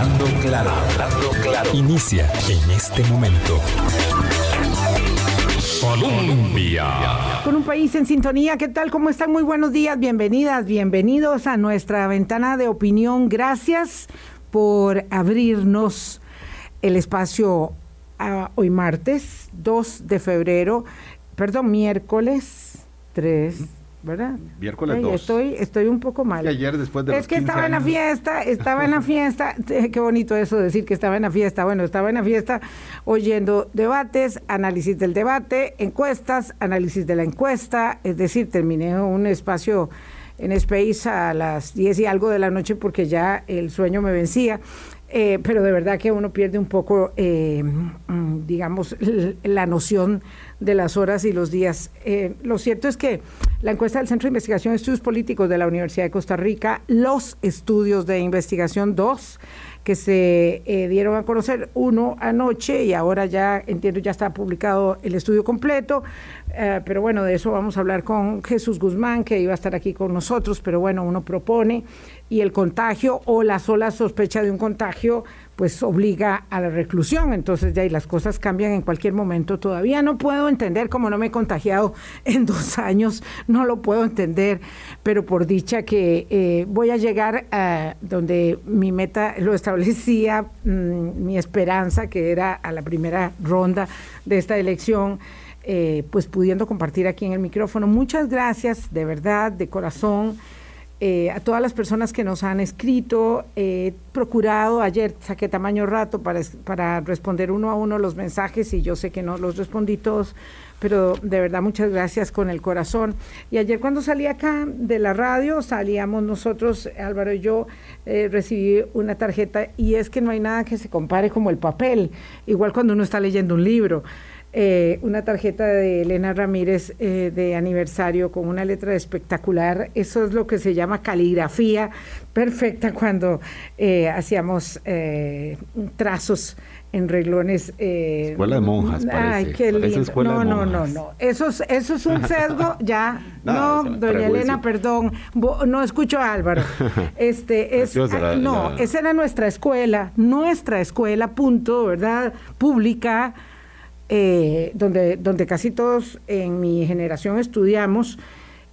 Hablando claro, hablando claro. Inicia en este momento. Colombia. Con un país en sintonía, ¿qué tal? ¿Cómo están? Muy buenos días, bienvenidas, bienvenidos a nuestra ventana de opinión. Gracias por abrirnos el espacio a hoy martes 2 de febrero, perdón, miércoles 3 ¿verdad? Miércoles 2. Estoy, estoy un poco mal. Y ayer después de Es que estaba en la fiesta, estaba en la fiesta, qué bonito eso decir que estaba en la fiesta. Bueno, estaba en la fiesta oyendo debates, análisis del debate, encuestas, análisis de la encuesta, es decir, terminé un espacio en Space a las 10 y algo de la noche porque ya el sueño me vencía. Eh, pero de verdad que uno pierde un poco, eh, mm, digamos, la noción de las horas y los días. Eh, lo cierto es que la encuesta del Centro de Investigación de Estudios Políticos de la Universidad de Costa Rica, los estudios de investigación 2, que se dieron a conocer, uno anoche y ahora ya entiendo ya está publicado el estudio completo, pero bueno, de eso vamos a hablar con Jesús Guzmán, que iba a estar aquí con nosotros, pero bueno, uno propone y el contagio o la sola sospecha de un contagio pues obliga a la reclusión. Entonces ya ahí las cosas cambian en cualquier momento. Todavía no puedo entender cómo no me he contagiado en dos años, no lo puedo entender, pero por dicha que eh, voy a llegar a donde mi meta lo establecía, mm, mi esperanza, que era a la primera ronda de esta elección. Eh, pues pudiendo compartir aquí en el micrófono. Muchas gracias, de verdad, de corazón. Eh, a todas las personas que nos han escrito. He procurado, ayer saqué tamaño rato para, para responder uno a uno los mensajes y yo sé que no los respondí todos, pero de verdad muchas gracias con el corazón. Y ayer cuando salí acá de la radio, salíamos nosotros, Álvaro y yo, eh, recibí una tarjeta y es que no hay nada que se compare como el papel, igual cuando uno está leyendo un libro. Eh, una tarjeta de Elena Ramírez eh, de aniversario con una letra espectacular. Eso es lo que se llama caligrafía perfecta cuando eh, hacíamos trazos en reglones. escuela de monjas. Ay, qué lindo. No, no, no, no. Eso es, eso es un sesgo, ya. no, doña Elena, perdón. No escucho a Álvaro. Este, es, no, esa era nuestra escuela, nuestra escuela, punto, ¿verdad? Pública eh, donde, donde casi todos en mi generación estudiamos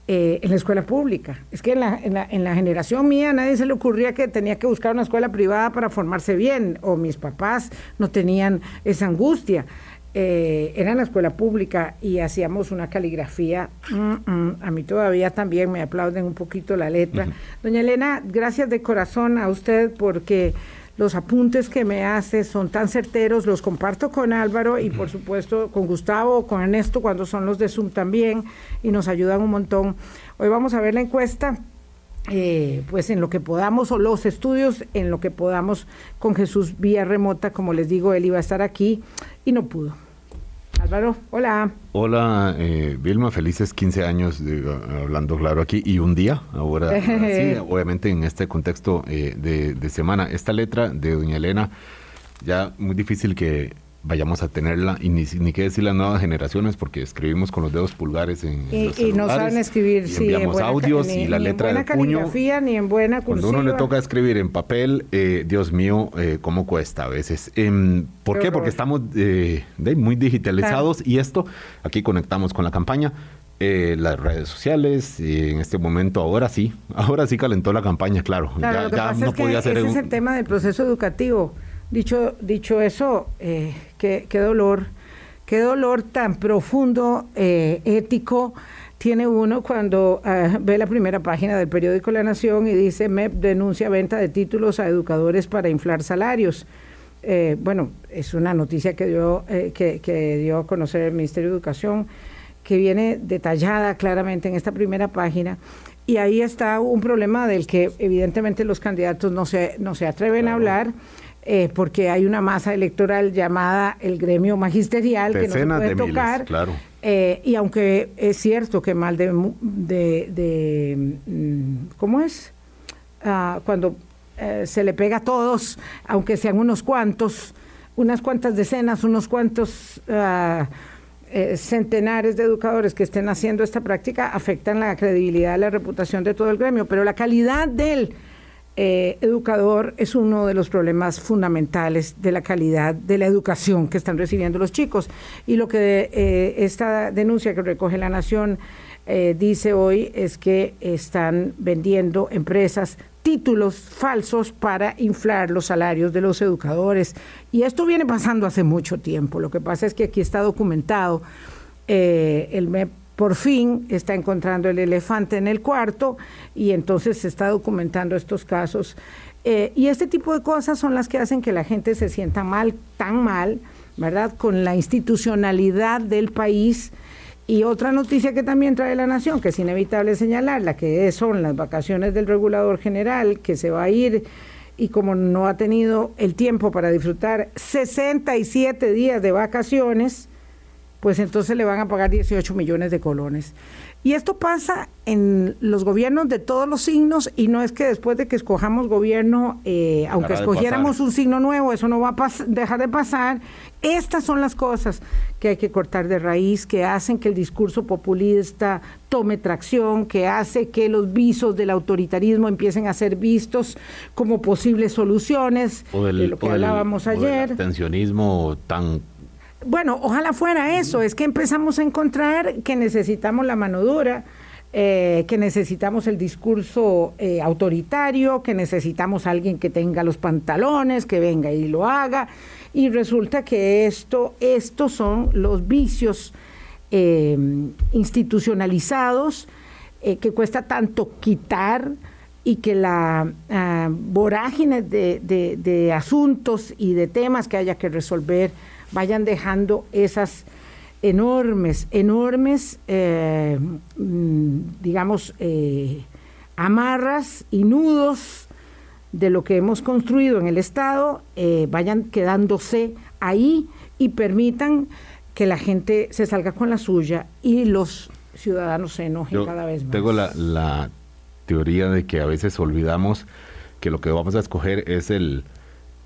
eh, en la escuela pública. Es que en la, en, la, en la, generación mía a nadie se le ocurría que tenía que buscar una escuela privada para formarse bien, o mis papás no tenían esa angustia. Eh, era en la escuela pública y hacíamos una caligrafía. Mm, mm, a mí todavía también me aplauden un poquito la letra. Doña Elena, gracias de corazón a usted porque los apuntes que me hace son tan certeros, los comparto con Álvaro y por supuesto con Gustavo, con Ernesto cuando son los de Zoom también y nos ayudan un montón. Hoy vamos a ver la encuesta. Eh, pues en lo que podamos, o los estudios, en lo que podamos con Jesús vía remota, como les digo, él iba a estar aquí y no pudo. Álvaro, hola. Hola, eh, Vilma, felices 15 años de, hablando claro aquí y un día, ahora sí, obviamente en este contexto eh, de, de semana. Esta letra de Doña Elena, ya muy difícil que vayamos a tenerla y ni, ni qué decir las nuevas generaciones porque escribimos con los dedos pulgares en y, los y no saben escribir y sí, enviamos audios y la letra en del puño ni en buena cuando uno le toca escribir en papel eh, Dios mío eh, cómo cuesta a veces eh, ¿por qué? porque estamos eh, muy digitalizados claro. y esto aquí conectamos con la campaña eh, las redes sociales y en este momento ahora sí, ahora sí calentó la campaña, claro, claro ya, ya no es podía ser ser ese un... es el tema del proceso educativo. Dicho, dicho eso, eh, qué, qué, dolor, qué dolor tan profundo, eh, ético tiene uno cuando uh, ve la primera página del periódico La Nación y dice MEP denuncia venta de títulos a educadores para inflar salarios. Eh, bueno, es una noticia que dio, eh, que, que dio a conocer el Ministerio de Educación, que viene detallada claramente en esta primera página. Y ahí está un problema del que evidentemente los candidatos no se, no se atreven claro. a hablar eh, porque hay una masa electoral llamada el gremio magisterial Decenas que no se puede de tocar. Miles, claro. eh, y aunque es cierto que mal de, de, de ¿cómo es? Ah, cuando eh, se le pega a todos, aunque sean unos cuantos, unas cuantas decenas, unos cuantos uh, eh, centenares de educadores que estén haciendo esta práctica, afectan la credibilidad, la reputación de todo el gremio, pero la calidad del eh, educador es uno de los problemas fundamentales de la calidad de la educación que están recibiendo los chicos. Y lo que eh, esta denuncia que recoge la Nación eh, dice hoy es que están vendiendo empresas títulos falsos para inflar los salarios de los educadores. Y esto viene pasando hace mucho tiempo. Lo que pasa es que aquí está documentado. el MEP por fin está encontrando el elefante en el cuarto y entonces se está documentando estos casos. Eh, y este tipo de cosas son las que hacen que la gente se sienta mal, tan mal, ¿verdad? Con la institucionalidad del país. Y otra noticia que también trae la Nación, que es inevitable señalar, la que son las vacaciones del regulador general, que se va a ir y como no ha tenido el tiempo para disfrutar 67 días de vacaciones, pues entonces le van a pagar 18 millones de colones. Y esto pasa en los gobiernos de todos los signos y no es que después de que escojamos gobierno, eh, aunque escogiéramos un signo nuevo, eso no va a dejar de pasar. Estas son las cosas que hay que cortar de raíz, que hacen que el discurso populista tome tracción, que hace que los visos del autoritarismo empiecen a ser vistos como posibles soluciones, de lo que hablábamos ayer. el tensionismo tan bueno, ojalá fuera eso, es que empezamos a encontrar que necesitamos la mano dura, eh, que necesitamos el discurso eh, autoritario, que necesitamos alguien que tenga los pantalones, que venga y lo haga, y resulta que esto, estos son los vicios eh, institucionalizados que cuesta tanto quitar y que la ah, vorágine de asuntos y de temas que haya que resolver vayan dejando esas enormes, enormes, eh, mm, digamos, eh, amarras y nudos de lo que hemos construido en el Estado, eh, vayan quedándose ahí y permitan que la gente se salga con la suya y los ciudadanos se enojen cada vez más. Tengo la, la teoría de que a veces olvidamos que lo que vamos a escoger es el,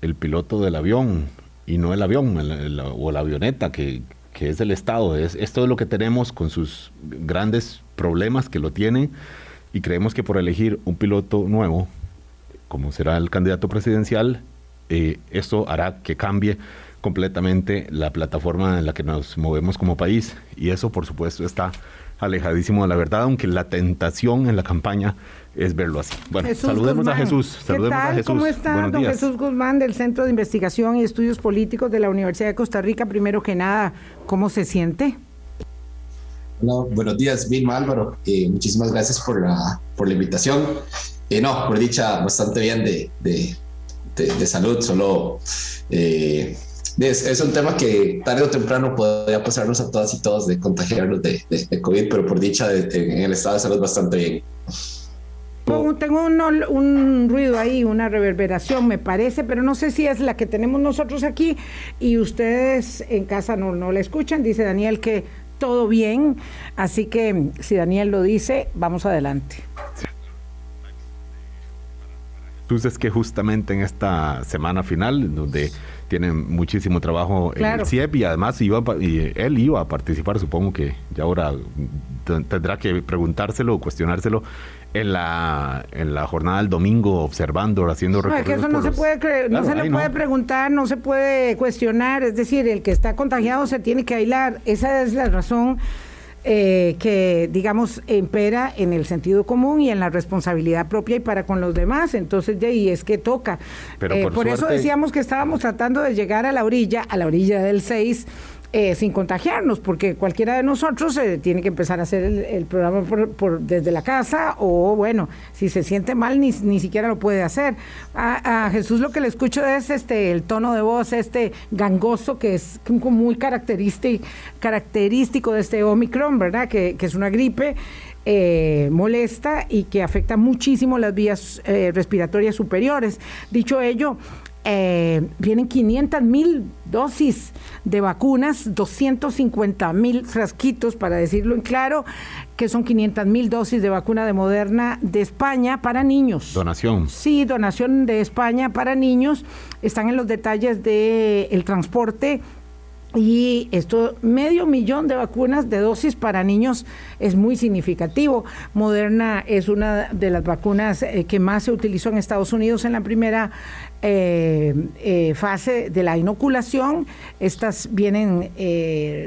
el piloto del avión, y no el avión o la avioneta que, es el Estado. Es, es todo lo que tenemos con sus grandes problemas que lo tienen y creemos que por elegir un piloto nuevo, como será el candidato presidencial, eh, esto hará que cambie completamente la plataforma en la que nos movemos como país y eso por supuesto está alejadísimo de la verdad, aunque la tentación en la campaña es verlo así. Bueno, saludemos a Jesús. Saludemos ¿Qué tal? ¿Cómo está, don Jesús Guzmán, del Centro de Investigación y Estudios Políticos de la Universidad de Costa Rica? Primero que nada, ¿cómo se siente? Hola, buenos días, Vilma Álvaro. Eh, muchísimas gracias por la, por la invitación. Eh, no, por dicha, bastante bien de, de, de, salud, solo... Eh, es, un tema que tarde o temprano podría pasarnos a todas y todos de contagiarnos de, de COVID, pero por dicha en el estado de salud bastante bien. Tengo un, ruido ahí, una reverberación, me parece, pero no sé si es la que tenemos nosotros aquí y ustedes en casa no, no la escuchan. Dice Daniel que todo bien, así que si Daniel lo dice, vamos adelante. Entonces que justamente en esta semana final, donde tienen muchísimo trabajo en el CIEP y además iba, y él iba a participar, supongo que ya ahora tendrá que preguntárselo o cuestionárselo en la, en la jornada del domingo observando, haciendo no, es que eso no se puede no se le puede preguntar, no se puede cuestionar, es decir, el que está contagiado se tiene que aislar. Esa es la razón eh, que, digamos, impera en el sentido común y en la responsabilidad propia y para con los demás. Entonces, de ahí es que toca. Pero eh, por, eso decíamos que estábamos tratando de llegar a la orilla, a la orilla del 6 eh, sin contagiarnos, porque cualquiera de nosotros eh, tiene que empezar a hacer el, programa por, desde la casa o, bueno, si se siente mal ni, ni siquiera lo puede hacer. A, Jesús lo que le escucho es este el tono de voz, este gangoso que es muy característico, característico de este Omicron, ¿verdad? Que, es una gripe. Eh, molesta y que afecta muchísimo las vías respiratorias superiores. Dicho ello, eh, vienen 500 mil dosis de vacunas, 250 mil frasquitos, para decirlo en claro, que son 500 mil dosis de vacuna de Moderna de España para niños. Donación. Sí, donación de España para niños. Están en los detalles del el transporte y esto, medio millón de vacunas de dosis para niños es muy significativo. Moderna es una de las vacunas eh, que más se utilizó en Estados Unidos en la primera eh, eh, fase de la inoculación. Estas vienen,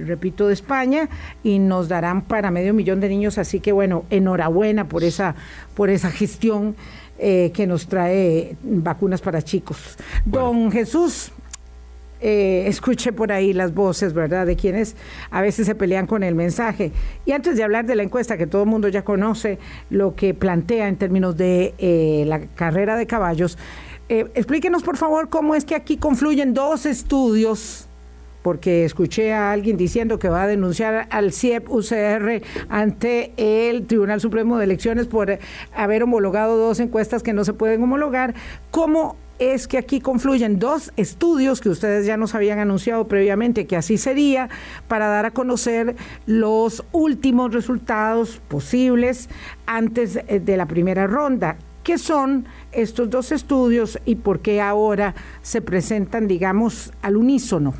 repito, de España y nos darán para medio millón de niños. Así que bueno, enhorabuena por esa, por esa gestión que nos trae vacunas para chicos. Don Jesús. Eh, escuche por ahí las voces, ¿verdad?, de quienes a veces se pelean con el mensaje. Y antes de hablar de la encuesta, que todo el mundo ya conoce lo que plantea en términos de eh, la carrera de caballos, eh, explíquenos, por favor, cómo es que aquí confluyen dos estudios porque escuché a alguien diciendo que va a denunciar al CIEP UCR ante el Tribunal Supremo de Elecciones por haber homologado dos encuestas que no se pueden homologar. ¿Cómo es que aquí confluyen dos estudios que ustedes ya nos habían anunciado previamente que así sería para dar a conocer los últimos resultados posibles antes eh, de la primera ronda. ¿Qué son estos dos estudios y por qué ahora se presentan, digamos, al unísono?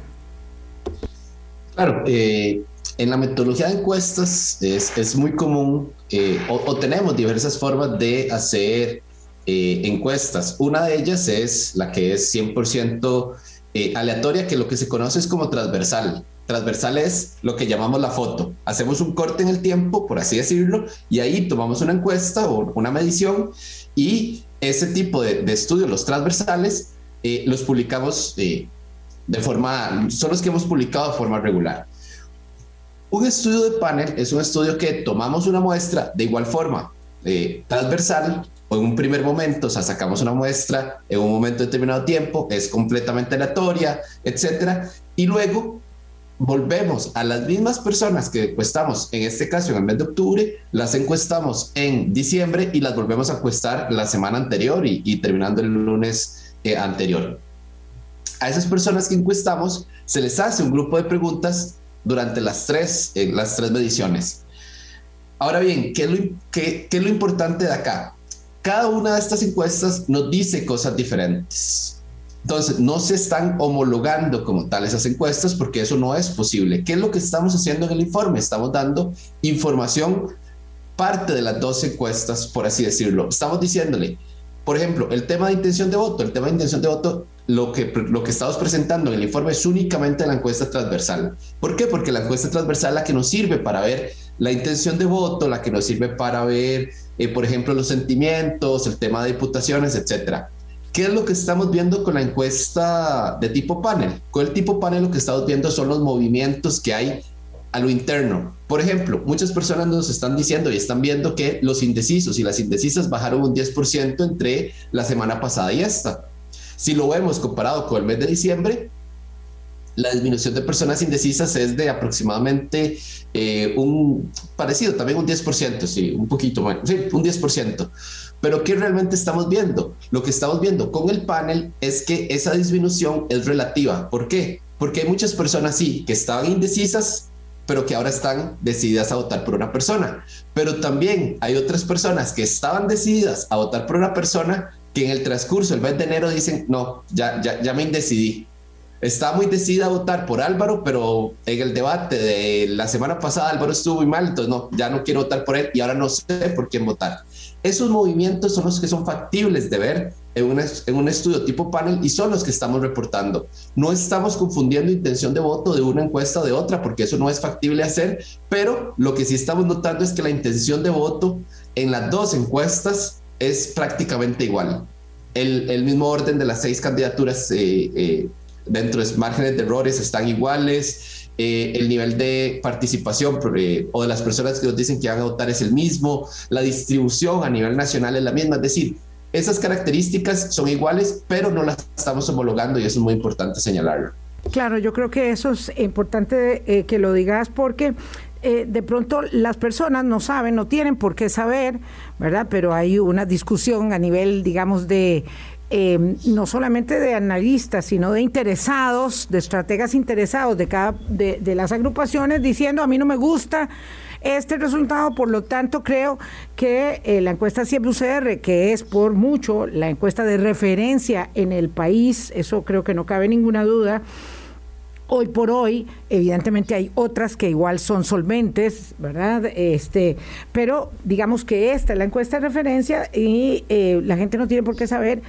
Claro, eh, en la metodología de encuestas es, muy común eh, o, tenemos diversas formas de hacer eh, encuestas. Una de ellas es la que es 100% eh, aleatoria, que lo que se conoce es como transversal. Transversal es lo que llamamos la foto. Hacemos un corte en el tiempo, por así decirlo, y ahí tomamos una encuesta o una medición y ese tipo de, estudios, los transversales, eh, los publicamos de forma, son los que hemos publicado de forma regular. Un estudio de panel es un estudio que tomamos una muestra de igual forma, transversal, o en un primer momento, o sea, sacamos una muestra en un momento determinado tiempo, es completamente aleatoria, etcétera, y luego volvemos a las mismas personas que encuestamos, en este caso en el mes de octubre, las encuestamos en diciembre y las volvemos a encuestar la semana anterior y, terminando el lunes eh, anterior. A esas personas que encuestamos se les hace un grupo de preguntas durante las tres, eh, las tres mediciones. Ahora bien, ¿qué lo, qué es lo importante de acá? cada una de estas encuestas nos dice cosas diferentes. Entonces, no se están homologando como tal esas encuestas porque eso no es posible. ¿Qué es lo que estamos haciendo en el informe? Estamos dando información, parte de las dos encuestas, por así decirlo. Estamos diciéndole, por ejemplo, el tema de intención de voto. El tema de intención de voto, lo que, lo que estamos presentando en el informe es únicamente la encuesta transversal. ¿Por qué? Porque la encuesta transversal es la que nos sirve para ver la intención de voto, la que nos sirve para ver eh, por ejemplo, los sentimientos, el tema de diputaciones, etcétera. ¿Qué es lo que estamos viendo con la encuesta de tipo panel? Con el tipo panel lo que estamos viendo son los movimientos que hay a lo interno. Por ejemplo, muchas personas nos están diciendo y están viendo que los indecisos y las indecisas bajaron un 10% entre la semana pasada y esta. Si lo vemos comparado con el mes de diciembre, la disminución de personas indecisas es de aproximadamente eh, un parecido, también un 10%, sí, un poquito más, sí, un 10%. Pero ¿qué realmente estamos viendo? Lo que estamos viendo con el panel es que esa disminución es relativa. ¿Por qué? Porque hay muchas personas, sí, que estaban indecisas, pero que ahora están decididas a votar por una persona. Pero también hay otras personas que estaban decididas a votar por una persona que en el transcurso del mes de enero dicen, no, ya, ya, ya me indecidí estaba muy decidida a votar por Álvaro, pero en el debate de la semana pasada Álvaro estuvo muy mal, entonces no, ya no quiero votar por él y ahora no sé por quién votar. Esos movimientos son los que son factibles de ver en un, en un estudio tipo panel y son los que estamos reportando. No estamos confundiendo intención de voto de una encuesta de otra porque eso no es factible hacer, pero lo que sí estamos notando es que la intención de voto en las dos encuestas es prácticamente igual. El, el mismo orden de las seis candidaturas eh, eh, dentro de márgenes de errores están iguales, eh, el nivel de participación eh, o de las personas que nos dicen que van a votar es el mismo, la distribución a nivel nacional es la misma, es decir, esas características son iguales, pero no las estamos homologando y eso es muy importante señalarlo. Claro, yo creo que eso es importante eh, que lo digas porque de pronto las personas no saben, no tienen por qué saber, ¿verdad? Pero hay una discusión a nivel, digamos, de eh, no solamente de analistas, sino de interesados, de estrategas interesados de cada de, las agrupaciones, diciendo a mí no me gusta este resultado, por lo tanto creo que eh, la encuesta siempre UCR, que es por mucho la encuesta de referencia en el país, eso creo que no cabe ninguna duda, Hoy por hoy, evidentemente hay otras que igual son solventes, ¿verdad? Este, pero digamos que esta es la encuesta de referencia y eh, la gente no tiene por qué saber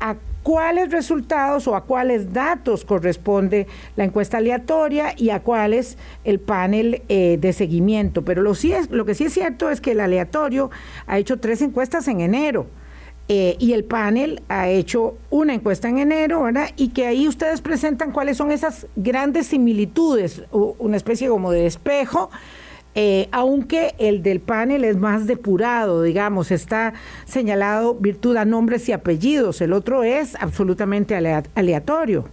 a cuáles resultados o a cuáles datos corresponde la encuesta aleatoria y a cuáles el panel eh, de seguimiento. Pero lo, sí es, lo que sí es cierto es que el aleatorio ha hecho tres encuestas en enero eh, y el panel ha hecho una encuesta en enero, ¿verdad? Y que ahí ustedes presentan cuáles son esas grandes similitudes, una especie como de espejo, eh, aunque el del panel es más depurado, digamos, está señalado virtud a nombres y apellidos, el otro es absolutamente aleatorio.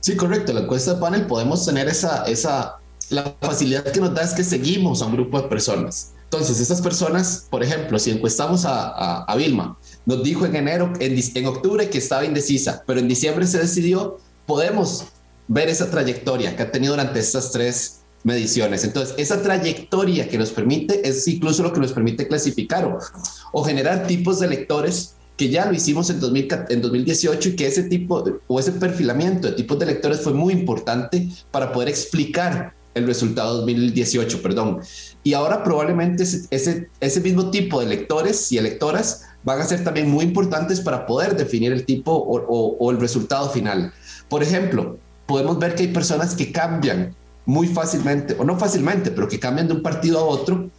Sí, correcto, la encuesta de panel podemos tener esa, esa, la facilidad que nos da es que seguimos a un grupo de personas entonces, esas personas, por ejemplo, si encuestamos a, Vilma, nos dijo en enero, en, en octubre que estaba indecisa, pero en diciembre se decidió, podemos ver esa trayectoria que ha tenido durante estas tres mediciones. Entonces, esa trayectoria que nos permite es incluso lo que nos permite clasificar o, generar tipos de lectores que ya lo hicimos en, 2000, en 2018 y que ese tipo o ese perfilamiento de tipos de lectores fue muy importante para poder explicar el resultado 2018, perdón. Y ahora probablemente ese, ese, mismo tipo de lectores y electoras van a ser también muy importantes para poder definir el tipo o el resultado final. Por ejemplo, podemos ver que hay personas que cambian muy fácilmente, o no fácilmente, pero que cambian de un partido a otro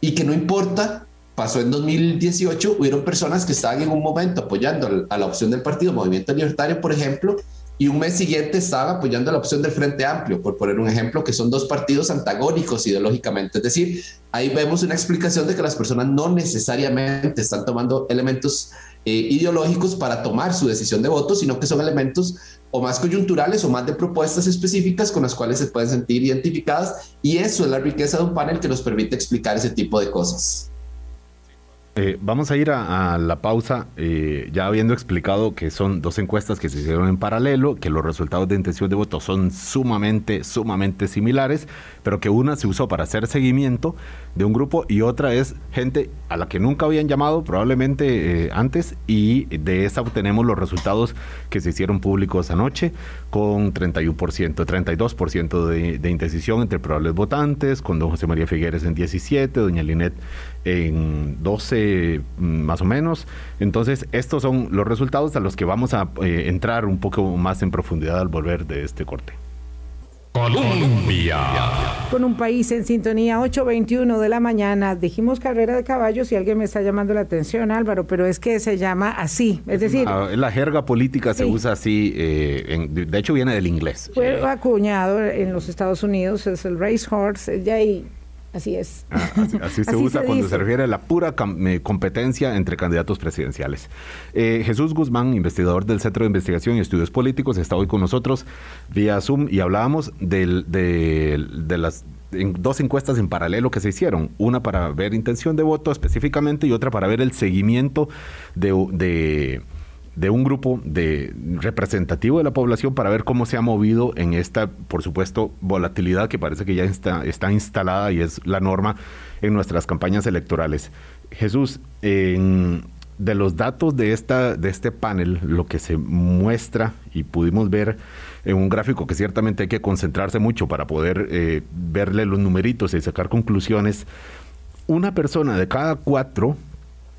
y que no importa, pasó en 2018, hubieron personas que estaban en un momento apoyando a la opción del partido Movimiento Libertario, por ejemplo, y un mes siguiente estaban apoyando la opción del Frente Amplio, por poner un ejemplo, que son dos partidos antagónicos ideológicamente. Es decir, ahí vemos una explicación de que las personas no necesariamente están tomando elementos eh, ideológicos para tomar su decisión de voto, sino que son elementos o más coyunturales o más de propuestas específicas con las cuales se pueden sentir identificadas y eso es la riqueza de un panel que nos permite explicar ese tipo de cosas. Eh, vamos a ir a, la pausa, eh, ya habiendo explicado que son dos encuestas que se hicieron en paralelo, que los resultados de intención de voto son sumamente, sumamente similares, pero que una se usó para hacer seguimiento de un grupo y otra es gente a la que nunca habían llamado probablemente eh, antes y de esa obtenemos los resultados que se hicieron públicos anoche con 31%, 32% de, de indecisión entre probables votantes, con don José María Figueres en 17, doña Linet en 12 mm, más o menos. Entonces, estos son los resultados a los que vamos a eh, entrar un poco más en profundidad al volver de este corte. Colombia. Con un país en sintonía, 8.21 de la mañana. Dijimos carrera de caballos y alguien me está llamando la atención, Álvaro, pero es que se llama así. Es decir. la jerga política se usa así, eh, de hecho viene del inglés. Fue acuñado en los Estados Unidos, es el racehorse, ya ahí Así es. Ah, así, se usa cuando se refiere a la pura competencia entre candidatos presidenciales. Eh, Jesús Guzmán, investigador del Centro de Investigación y Estudios Políticos, está hoy con nosotros vía Zoom y hablábamos de, de las dos encuestas en paralelo que se hicieron, una para ver intención de voto específicamente y otra para ver el seguimiento de de un grupo de representativo de la población para ver cómo se ha movido en esta, por supuesto, volatilidad que parece que ya está, está instalada y es la norma en nuestras campañas electorales. Jesús, de los datos de, esta, de este panel, lo que se muestra y pudimos ver en un gráfico que ciertamente hay que concentrarse mucho para poder eh, verle los numeritos y sacar conclusiones, una persona de cada cuatro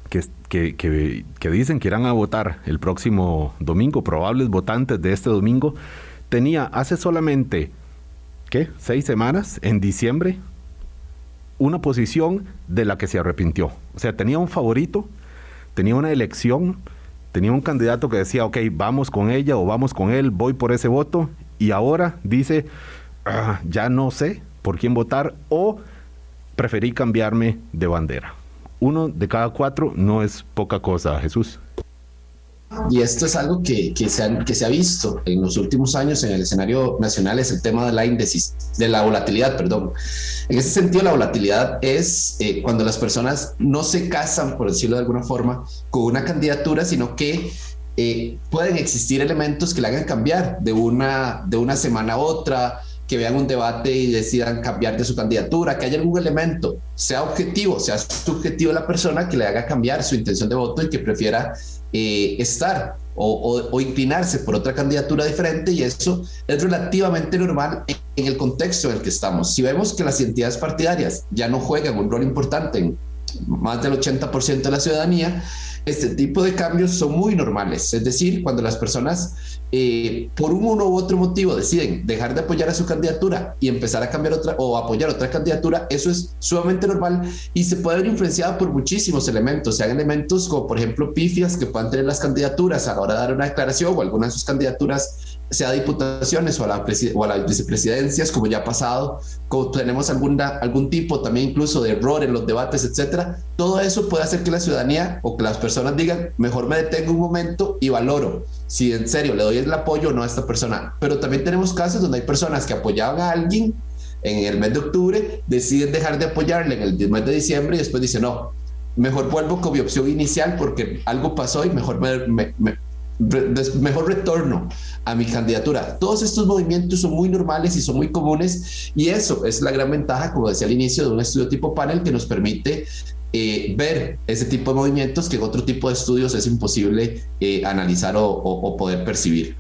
que, que, dicen que irán a votar el próximo domingo, probables votantes de este domingo, tenía hace solamente, ¿qué? Seis semanas, en diciembre, una posición de la que se arrepintió. O sea, tenía un favorito, tenía una elección, tenía un candidato que decía, ok, vamos con ella o vamos con él, voy por ese voto, y ahora dice, ah, ya no sé por quién votar o preferí cambiarme de bandera uno de cada cuatro no es poca cosa, Jesús. Y esto es algo que, que, se ha, que se ha visto en los últimos años en el escenario nacional, es el tema de la indecis, de la volatilidad, perdón. En ese sentido, la volatilidad es eh, cuando las personas no se casan, por decirlo de alguna forma, con una candidatura, sino que eh, pueden existir elementos que le hagan cambiar de una, de una semana a otra, que vean un debate y decidan cambiar de su candidatura, que haya algún elemento, sea objetivo, sea subjetivo la persona, que le haga cambiar su intención de voto y que prefiera eh, estar o, inclinarse por otra candidatura diferente y eso es relativamente normal en, el contexto en el que estamos. Si vemos que las entidades partidarias ya no juegan un rol importante en más del 80% de la ciudadanía, este tipo de cambios son muy normales. Es decir, cuando las personas eh, por uno u otro motivo deciden dejar de apoyar a su candidatura y empezar a cambiar otra o apoyar otra candidatura, eso es sumamente normal y se puede ver influenciado por muchísimos elementos, sean elementos como por ejemplo pifias que puedan tener las candidaturas a la hora de dar una declaración o algunas de sus candidaturas sea diputaciones o a, la o a las vicepresidencias, como ya ha pasado, como tenemos alguna, algún tipo también incluso de error en los debates, etcétera, todo eso puede hacer que la ciudadanía o que las personas digan, mejor me detengo un momento y valoro si en serio le doy el apoyo o no a esta persona. Pero también tenemos casos donde hay personas que apoyaban a alguien en el mes de octubre, deciden dejar de apoyarle en el mes de diciembre y después dicen, no, mejor vuelvo con mi opción inicial porque algo pasó y mejor me, mejor retorno a mi candidatura. Todos estos movimientos son muy normales y son muy comunes y eso es la gran ventaja, como decía al inicio, de un estudio tipo panel que nos permite eh, ver ese tipo de movimientos que en otro tipo de estudios es imposible eh, analizar o poder percibir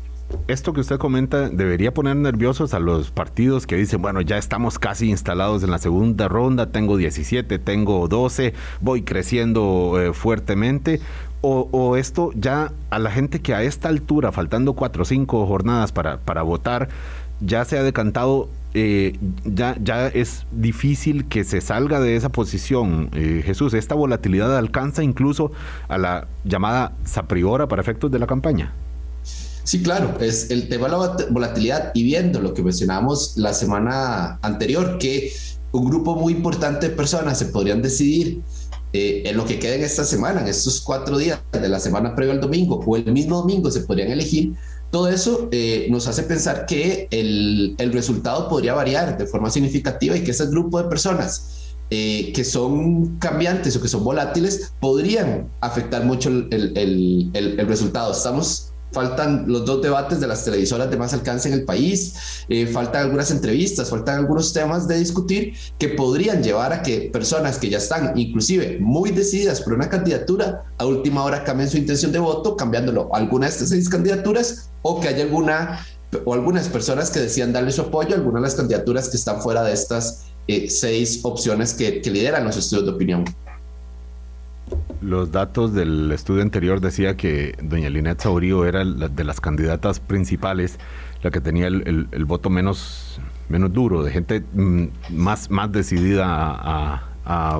esto que usted comenta debería poner nerviosos a los partidos que dicen, bueno, ya estamos casi instalados en la segunda ronda, tengo 17, tengo 12, voy creciendo eh, fuertemente. O, esto ya a la gente que a esta altura, faltando cuatro o cinco jornadas para, para votar, ya se ha decantado, eh, ya, ya es difícil que se salga de esa posición. Eh, Jesús, esta volatilidad alcanza incluso a la llamada sapriora para efectos de la campaña. Sí, claro, es el tema de la volatilidad y viendo lo que mencionamos la semana anterior, que un grupo muy importante de personas se podrían decidir eh, en lo que queda en esta semana, en estos cuatro días de la semana previa al domingo o el mismo domingo se podrían elegir, todo eso eh, nos hace pensar que el, el, resultado podría variar de forma significativa y que ese grupo de personas eh, que son cambiantes o que son volátiles podrían afectar mucho el, el, el resultado. Estamos faltan los dos debates de las televisoras de más alcance en el país, eh, faltan algunas entrevistas, faltan algunos temas de discutir que podrían llevar a que personas que ya están inclusive muy decididas por una candidatura, a última hora cambien su intención de voto, cambiándolo a alguna de estas seis candidaturas o que haya alguna o algunas personas que decían darle su apoyo a algunas de las candidaturas que están fuera de estas eh, seis opciones que, que lideran los estudios de opinión los datos del estudio anterior decía que doña Linet Saurío era la, de las candidatas principales, la que tenía el, voto menos, menos duro, de gente mm, más, más decidida a,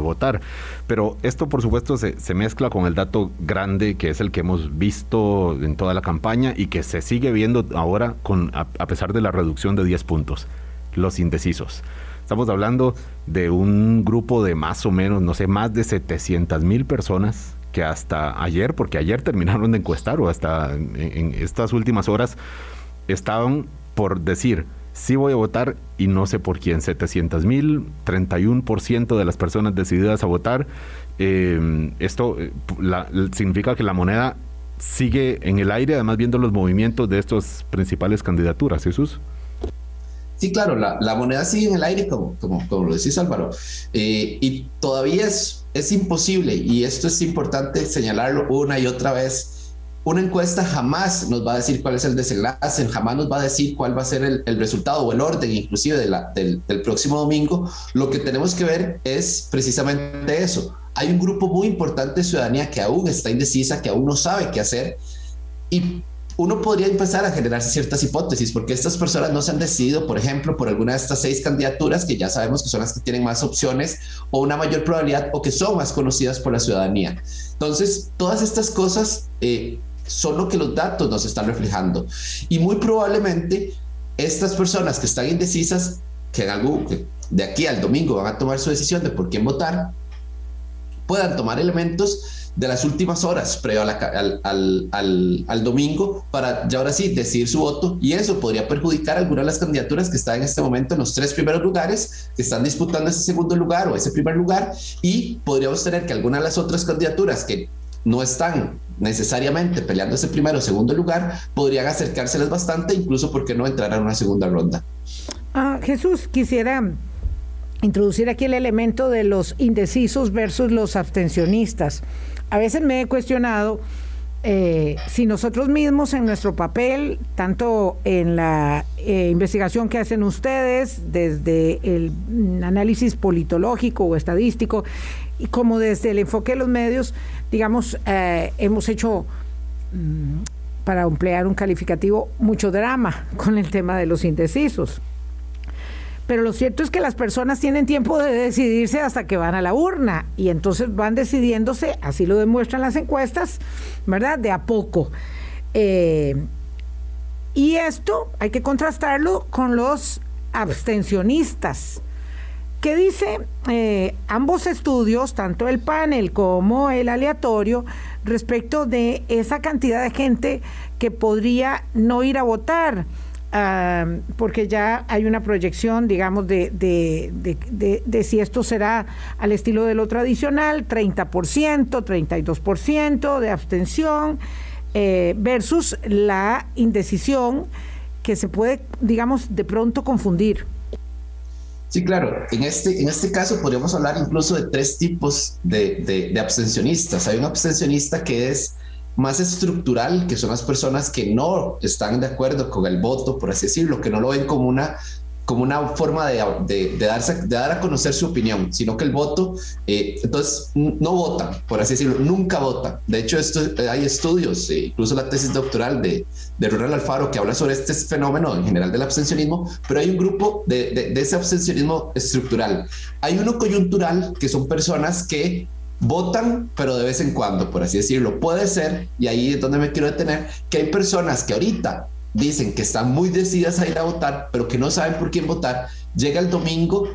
votar. Pero esto, por supuesto, se, se, mezcla con el dato grande que es el que hemos visto en toda la campaña y que se sigue viendo ahora con, a, pesar de la reducción de 10 puntos, los indecisos. Estamos hablando de un grupo de más o menos, no sé, más de 700 mil personas que hasta ayer, porque ayer terminaron de encuestar o hasta en, estas últimas horas, estaban por decir, sí voy a votar y no sé por quién, 700 mil, 31% de las personas decididas a votar. Eh, esto eh, significa que la moneda sigue en el aire, además viendo los movimientos de estas principales candidaturas, Jesús. Claro, la, la, moneda sigue en el aire, como, como, como lo decís Álvaro, eh, y todavía es, es imposible, y esto es importante señalarlo una y otra vez, una encuesta jamás nos va a decir cuál es el desenlace, jamás nos va a decir cuál va a ser el, el resultado o el orden inclusive de la, del, del, próximo domingo. Lo que tenemos que ver es precisamente eso. Hay un grupo muy importante de ciudadanía que aún está indecisa, que aún no sabe qué hacer y uno podría empezar a generar ciertas hipótesis, porque estas personas no se han decidido, por ejemplo, por alguna de estas seis candidaturas que ya sabemos que son las que tienen más opciones o una mayor probabilidad o que son más conocidas por la ciudadanía. Entonces, todas estas cosas eh, son lo que los datos nos están reflejando. Y muy probablemente estas personas que están indecisas, que en algún, de aquí al domingo van a tomar su decisión de por quién votar, puedan tomar elementos de las últimas horas previo al, al, al, domingo para ya ahora sí decidir su voto y eso podría perjudicar algunas de las candidaturas que están en este momento en los tres primeros lugares, que están disputando ese segundo lugar o ese primer lugar y podríamos tener que algunas de las otras candidaturas que no están necesariamente peleando ese primero o segundo lugar, podrían acercárseles bastante, incluso porque no entrar a una segunda ronda. Ah, Jesús, quisiera introducir aquí el elemento de los indecisos versus los abstencionistas. A veces me he cuestionado eh, si nosotros mismos en nuestro papel, tanto en la eh, investigación que hacen ustedes, desde el análisis politológico o estadístico, y como desde el enfoque de los medios, digamos, eh, hemos hecho, mm, para emplear un calificativo, mucho drama con el tema de los indecisos. Pero lo cierto es que las personas tienen tiempo de decidirse hasta que van a la urna y entonces van decidiéndose, así lo demuestran las encuestas, ¿verdad? De a poco. Eh, y esto hay que contrastarlo con los abstencionistas. ¿Qué dice eh, ambos estudios, tanto el panel como el aleatorio, respecto de esa cantidad de gente que podría no ir a votar? Porque ya hay una proyección, digamos, de, de, si esto será al estilo de lo tradicional, 30%, 32% de abstención, eh, versus la indecisión que se puede, digamos, de pronto confundir. Sí, claro. En este, en este caso podríamos hablar incluso de tres tipos de, de abstencionistas. Hay un abstencionista que es más estructural, que son las personas que no están de acuerdo con el voto, por así decirlo, que no lo ven como una como una forma de, de, darse, de dar a conocer su opinión, sino que el voto, eh, entonces no votan, por así decirlo, nunca votan. De hecho, esto, hay estudios, eh, incluso la tesis doctoral de, de Rural Alfaro, que habla sobre este fenómeno en general del abstencionismo, pero hay un grupo de, de ese abstencionismo estructural. Hay uno coyuntural, que son personas que votan, pero de vez en cuando, por así decirlo. Puede ser, y ahí es donde me quiero detener, que hay personas que ahorita dicen que están muy decididas a ir a votar, pero que no saben por quién votar. Llega el domingo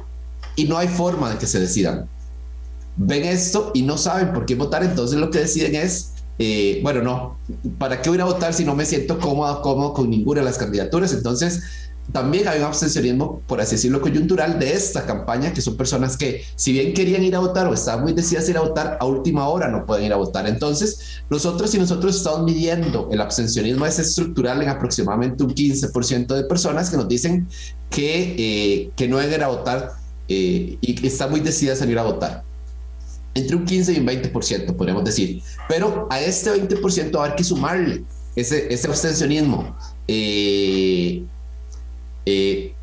y no hay forma de que se decidan. Ven esto y no saben por qué votar, entonces lo que deciden es, eh, bueno, no, ¿para qué voy a votar si no me siento cómodo, cómodo con ninguna de las candidaturas? Entonces, también hay un abstencionismo, por así decirlo, coyuntural de esta campaña, que son personas que, si bien querían ir a votar o estaban muy decididas a ir a votar, a última hora no pueden ir a votar. Entonces, nosotros y nosotros estamos midiendo el abstencionismo es estructural en aproximadamente un 15% de personas que nos dicen que, eh, que no van a ir a votar eh, y están muy decididas a ir a votar. Entre un 15 y un 20%, podemos decir. Pero a este 20% va a haber que sumarle ese, ese abstencionismo. Eh, eh,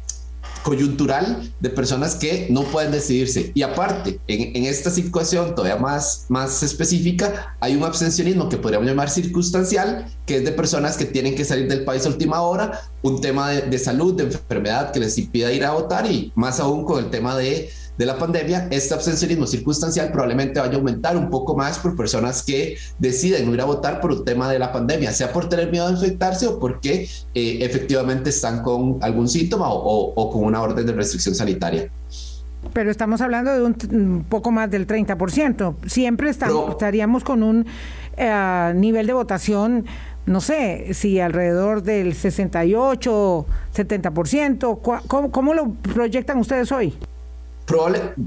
coyuntural de personas que no pueden decidirse. Y aparte, en, esta situación todavía más, más específica, hay un abstencionismo que podríamos llamar circunstancial, que es de personas que tienen que salir del país a última hora, un tema de, de salud, de enfermedad que les impida ir a votar y más aún con el tema de de la pandemia, este abstencionismo circunstancial probablemente vaya a aumentar un poco más por personas que deciden no ir a votar por un tema de la pandemia, sea por tener miedo a infectarse o porque eh, efectivamente están con algún síntoma o, con una orden de restricción sanitaria. Pero estamos hablando de un, poco más del 30%. Siempre estaríamos con un eh, nivel de votación no sé, si alrededor del 68, 70%, ¿cómo, ¿cómo lo proyectan ustedes hoy?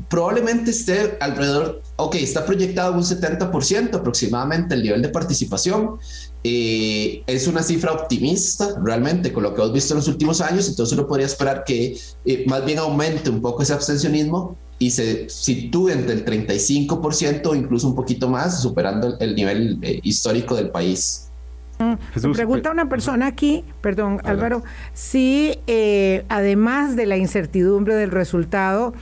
Probablemente esté alrededor, ok, está proyectado un 70% aproximadamente el nivel de participación. Eh, es una cifra optimista realmente con lo que hemos visto en los últimos años, entonces uno podría esperar que eh, más bien aumente un poco ese abstencionismo y se sitúe entre el 35% o incluso un poquito más, superando el, nivel eh, histórico del país. Mm, pregunta una persona aquí, perdón Álvaro, si además de la incertidumbre del resultado,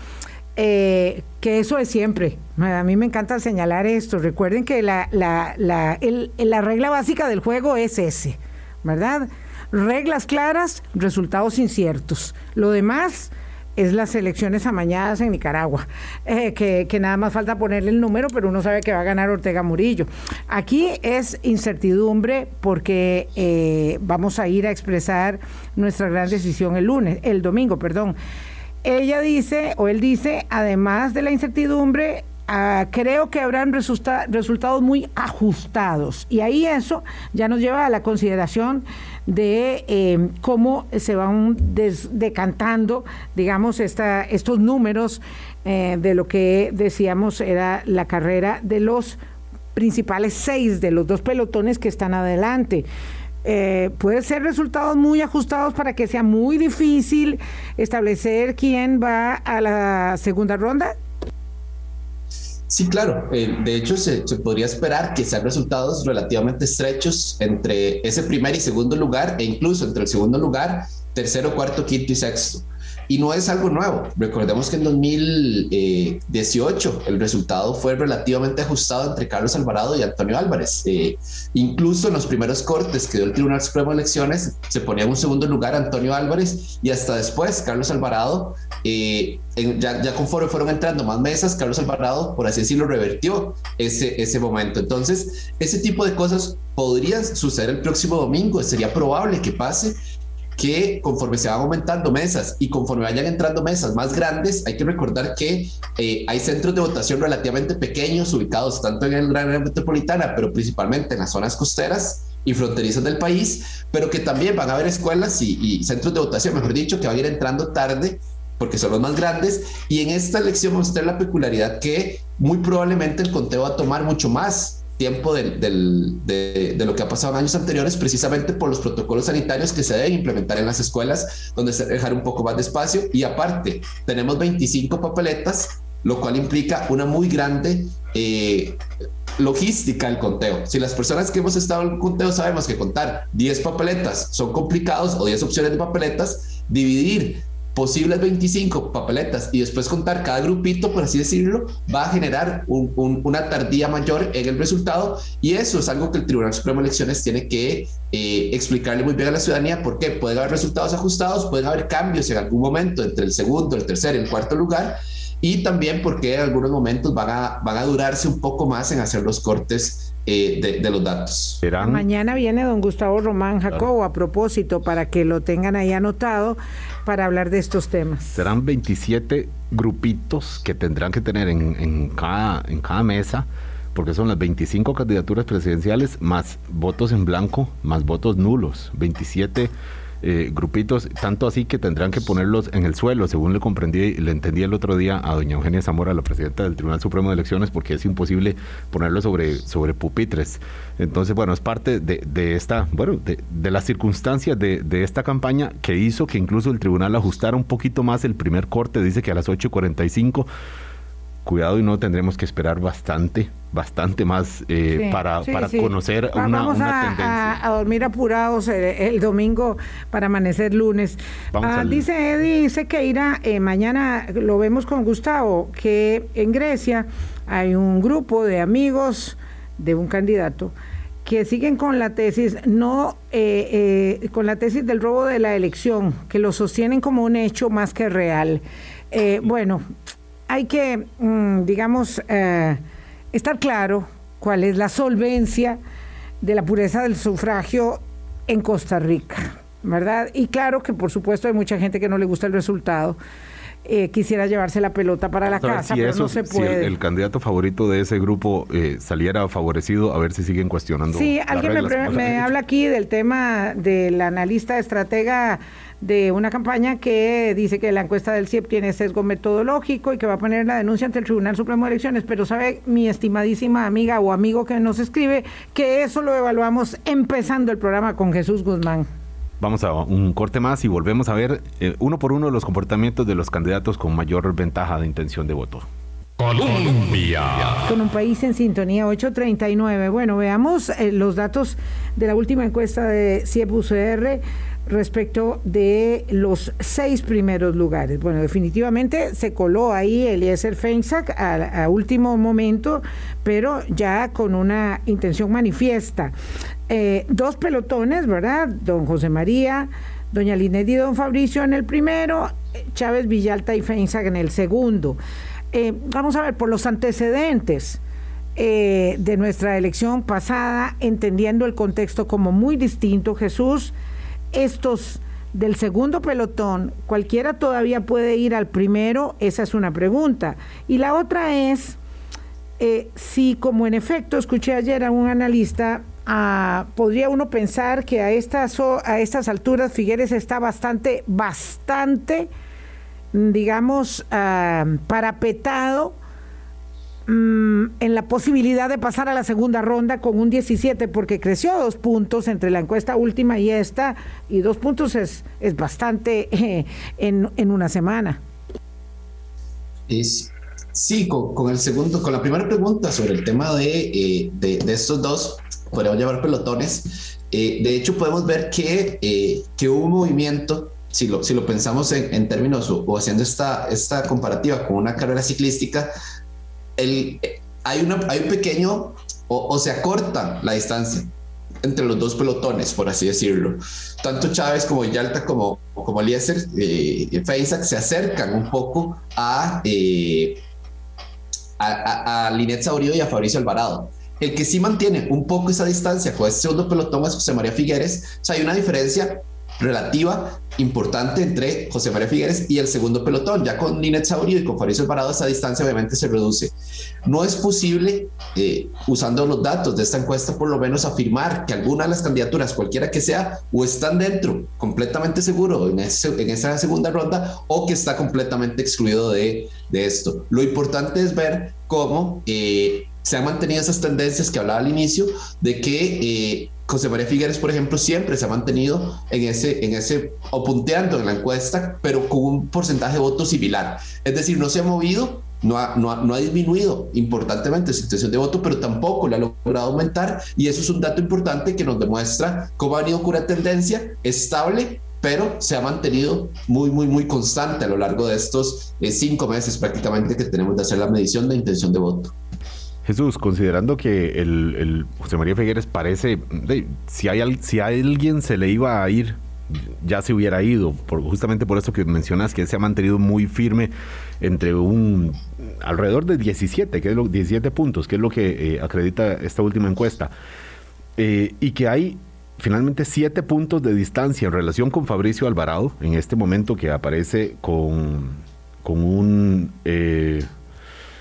eh, que eso es siempre. A mí me encanta señalar esto. Recuerden que la, la, la, la regla básica del juego es ese, ¿verdad? Reglas claras, resultados inciertos. Lo demás es las elecciones amañadas en Nicaragua, eh, que, que, nada más falta ponerle el número, pero uno sabe que va a ganar Ortega Murillo. Aquí es incertidumbre porque eh, vamos a ir a expresar nuestra gran decisión el lunes, el domingo, perdón. Ella dice, o él dice, además de la incertidumbre, ah, creo que habrán resultados muy ajustados. Y ahí eso ya nos lleva a la consideración de eh, cómo se van decantando, digamos, esta, estos números eh, de lo que decíamos era la carrera de los principales seis de los dos pelotones que están adelante. Eh, puede ser resultados muy ajustados para que sea muy difícil establecer quién va a la segunda ronda? Sí, claro. Eh, de hecho, se, podría esperar que sean resultados relativamente estrechos entre ese primer y segundo lugar e incluso entre el segundo lugar, tercero, cuarto, quinto y sexto. Y no es algo nuevo. Recordemos que en 2018 el resultado fue relativamente ajustado entre Carlos Alvarado y Antonio Álvarez. Eh, incluso en los primeros cortes que dio el Tribunal Supremo de Elecciones se ponía en un segundo lugar Antonio Álvarez y hasta después Carlos Alvarado, eh, ya, ya conforme fueron entrando más mesas, Carlos Alvarado, por así decirlo, revertió ese, ese momento. Entonces, ese tipo de cosas podrían suceder el próximo domingo. Sería probable que pase que conforme se van aumentando mesas y conforme vayan entrando mesas más grandes, hay que recordar que eh, hay centros de votación relativamente pequeños ubicados tanto en el área metropolitana, pero principalmente en las zonas costeras y fronterizas del país, pero que también van a haber escuelas y, centros de votación, mejor dicho, que van a ir entrando tarde porque son los más grandes. Y en esta elección vamos la peculiaridad que muy probablemente el conteo va a tomar mucho más tiempo de, de, lo que ha pasado en años anteriores, precisamente por los protocolos sanitarios que se deben implementar en las escuelas, donde se dejar un poco más de espacio. Y aparte, tenemos 25 papeletas, lo cual implica una muy grande eh, logística el conteo. Si las personas que hemos estado en el conteo sabemos que contar 10 papeletas son complicados o 10 opciones de papeletas, dividir posibles 25 papeletas y después contar cada grupito, por así decirlo, va a generar una tardía mayor en el resultado y eso es algo que el Tribunal Supremo de Elecciones tiene que eh, explicarle muy bien a la ciudadanía porque pueden haber resultados ajustados, pueden haber cambios en algún momento entre el segundo, el tercer el cuarto lugar y también porque en algunos momentos van a, van a durarse un poco más en hacer los cortes eh, de, los datos. Mañana viene don Gustavo Román Jacobo a propósito para que lo tengan ahí anotado para hablar de estos temas. Serán 27 grupitos que tendrán que tener en, cada mesa porque son las 25 candidaturas presidenciales más votos en blanco, más votos nulos, 27 eh, grupitos, tanto así que tendrán que ponerlos en el suelo, según le comprendí y le entendí el otro día a doña Eugenia Zamora, la presidenta del Tribunal Supremo de Elecciones, porque es imposible ponerlos sobre, sobre pupitres. Entonces, bueno, es parte de, de esta, bueno, de, de las circunstancias de, de, esta campaña que hizo que incluso el tribunal ajustara un poquito más el primer corte, dice que a las 8.45 cuidado y no tendremos que esperar bastante, bastante más eh, para, para conocer una, Vamos a, tendencia. A, dormir apurados el, domingo para amanecer lunes. Ah, dice Eddie Sequeira, eh, mañana lo vemos con Gustavo, que en Grecia hay un grupo de amigos de un candidato que siguen con la tesis, no eh, con la tesis del robo de la elección, que lo sostienen como un hecho más que real. bueno, hay que, mm, digamos, eh, estar claro cuál es la solvencia de la pureza del sufragio en Costa Rica, ¿verdad? Y claro que por supuesto hay mucha gente que no le gusta el resultado. Eh, quisiera llevarse la pelota para la casa, pero no se puede. Si el, candidato favorito de ese grupo eh, saliera favorecido, a ver si siguen cuestionando. Sí, alguien me, me habla aquí del tema del analista estratega de una campaña que dice que la encuesta del CIEP tiene sesgo metodológico y que va a poner la denuncia ante el Tribunal Supremo de Elecciones, pero sabe mi estimadísima amiga o amigo que nos escribe que eso lo evaluamos empezando el programa con Jesús Guzmán. Vamos a un corte más y volvemos a ver eh, uno por uno los comportamientos de los candidatos con mayor ventaja de intención de voto. Colombia. Con un país en sintonía 839. Bueno, veamos eh, los datos de la última encuesta de CIEP UCR respecto de los seis primeros lugares. Bueno, definitivamente se coló ahí Eliezer Feinsack a, último momento, pero ya con una intención manifiesta. Eh, dos pelotones, ¿verdad? Don José María, doña Linet y don Fabricio en el primero, Chávez Villalta y Feinsack en el segundo. Eh, vamos a ver, por los antecedentes. Eh, de nuestra elección pasada, entendiendo el contexto como muy distinto, Jesús, estos del segundo pelotón, cualquiera todavía puede ir al primero, esa es una pregunta. Y la otra es eh, si, como en efecto escuché ayer a un analista, ah, podría uno pensar que a estas, a estas alturas Figueres está bastante, bastante, digamos, ah, parapetado Mm, en la posibilidad de pasar a la segunda ronda con un 17, porque creció dos puntos entre la encuesta última y esta, y dos puntos es, es bastante eh, en, en, una semana. Es, Sí, con, el segundo, con la primera pregunta sobre el tema de, eh, de, estos dos, podemos llevar pelotones. Eh, de hecho, podemos ver que, eh, que hubo un movimiento, si lo, si lo pensamos en, en términos o, haciendo esta, esta comparativa con una carrera ciclística, el, hay, una, hay un pequeño, o, o se acorta la distancia entre los dos pelotones, por así decirlo. Tanto Chávez como Yalta como, como Eliezer eh, se acercan un poco a, eh, a, a, Linet Saurio y a Fabricio Alvarado. El que sí mantiene un poco esa distancia con ese segundo pelotón es José María Figueres. O sea, hay una diferencia relativa importante entre José María Figueres y el segundo pelotón. Ya con Linet Saurio y con Fabricio Alvarado esa distancia obviamente se reduce. No es posible, eh, usando los datos de esta encuesta, por lo menos afirmar que alguna de las candidaturas, cualquiera que sea, o están dentro, completamente seguro en, en esa segunda ronda, o que está completamente excluido de, esto. Lo importante es ver cómo eh, se han mantenido esas tendencias que hablaba al inicio, de que eh, José María Figueres, por ejemplo, siempre se ha mantenido en ese, en ese, o punteando en la encuesta, pero con un porcentaje de votos similar. Es decir, no se ha movido, no ha, no ha, disminuido importantemente su intención de voto, pero tampoco le ha logrado aumentar. Y eso es un dato importante que nos demuestra cómo ha venido con una tendencia estable pero se ha mantenido muy, muy, muy constante a lo largo de estos eh, cinco meses prácticamente que tenemos de hacer la medición de intención de voto. Jesús, considerando que el, José María Figueres parece, si, hay, si a alguien se le iba a ir, ya se hubiera ido, por, justamente por eso que mencionas que se ha mantenido muy firme entre un alrededor de 17, que es lo, 17 puntos, que es lo que eh, acredita esta última encuesta, eh, y que hay finalmente 7 puntos de distancia en relación con Fabricio Alvarado, en este momento que aparece con, con un... Eh,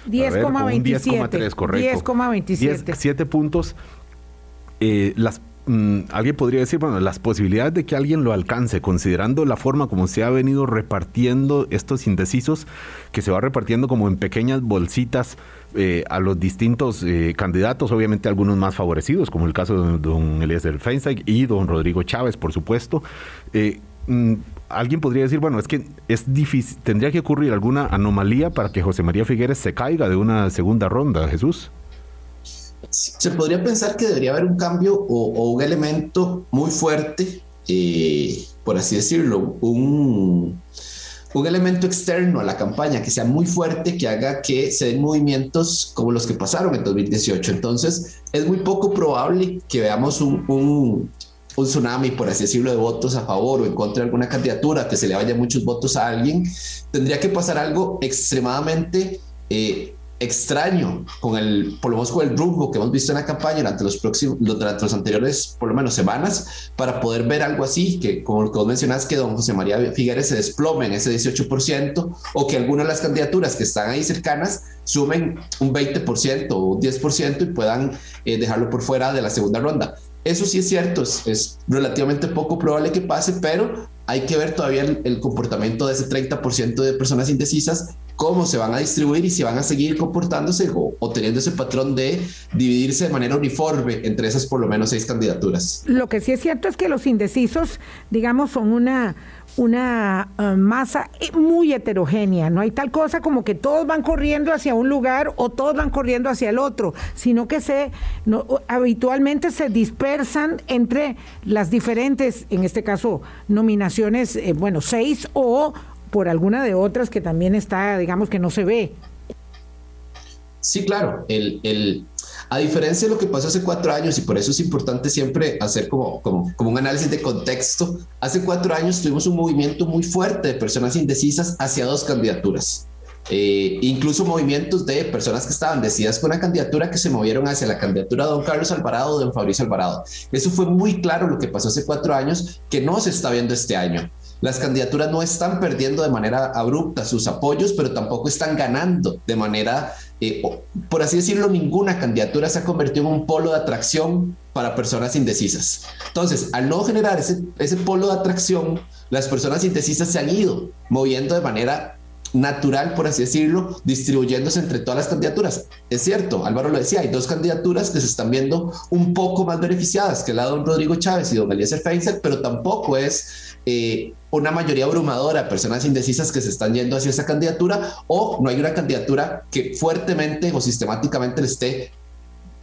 10,27. correcto. 10,27. 7 puntos. Eh, las mm, alguien podría decir, bueno, las posibilidades de que alguien lo alcance, considerando la forma como se ha venido repartiendo estos indecisos, que se va repartiendo como en pequeñas bolsitas eh, a los distintos eh, candidatos, obviamente algunos más favorecidos, como el caso de don Eliezer Feinstein y don Rodrigo Chávez, por supuesto. Mm, alguien podría decir, bueno, es que es difícil, tendría que ocurrir alguna anomalía para que José María Figueres se caiga de una segunda ronda, Jesús. Se podría pensar que debería haber un cambio o, un elemento muy fuerte, eh, por así decirlo, un, un elemento externo a la campaña que sea muy fuerte, que haga que se den movimientos como los que pasaron en 2018. Entonces, es muy poco probable que veamos un, un tsunami, por así decirlo, de votos a favor o en contra de alguna candidatura, que se le vaya muchos votos a alguien, tendría que pasar algo extremadamente eh, extraño con el, por lo menos con el rumbo que hemos visto en la campaña durante los próximos, durante los anteriores, por lo menos semanas, para poder ver algo así, que como lo que vos mencionás, que don José María Figueres se desplome en ese 18%, o que algunas de las candidaturas que están ahí cercanas sumen un 20% o un 10% y puedan eh, dejarlo por fuera de la segunda ronda. Eso sí es cierto, es, relativamente poco probable que pase, pero hay que ver todavía el, comportamiento de ese 30% de personas indecisas, cómo se van a distribuir y si van a seguir comportándose o, teniendo ese patrón de dividirse de manera uniforme entre esas por lo menos seis candidaturas. Lo que sí es cierto es que los indecisos, digamos, son una una eh, masa muy heterogénea. No hay tal cosa como que todos van corriendo hacia un lugar o todos van corriendo hacia el otro, sino que se habitualmente se dispersan entre las diferentes, en este caso, nominaciones, eh, bueno, seis o por alguna de otras que también está, digamos, que no se ve. Sí, claro. El, a diferencia de lo que pasó hace cuatro años, y por eso es importante siempre hacer como, un análisis de contexto, hace cuatro años tuvimos un movimiento muy fuerte de personas indecisas hacia dos candidaturas. Eh, incluso movimientos de personas que estaban decididas con una candidatura que se movieron hacia la candidatura de don Carlos Alvarado o don Fabricio Alvarado. Eso fue muy claro lo que pasó hace cuatro años, que no se está viendo este año. Las candidaturas no están perdiendo de manera abrupta sus apoyos, pero tampoco están ganando de manera, eh, por así decirlo, ninguna candidatura se ha convertido en un polo de atracción para personas indecisas. Entonces, al no generar ese, ese polo de atracción, las personas indecisas se han ido moviendo de manera natural, por así decirlo, distribuyéndose entre todas las candidaturas. Es cierto, Álvaro lo decía, hay dos candidaturas que se están viendo un poco más beneficiadas, que la de don Rodrigo Chávez y don Eliezer Feinstein, pero tampoco es eh, una mayoría abrumadora de personas indecisas que se están yendo hacia esa candidatura o no hay una candidatura que fuertemente o sistemáticamente le esté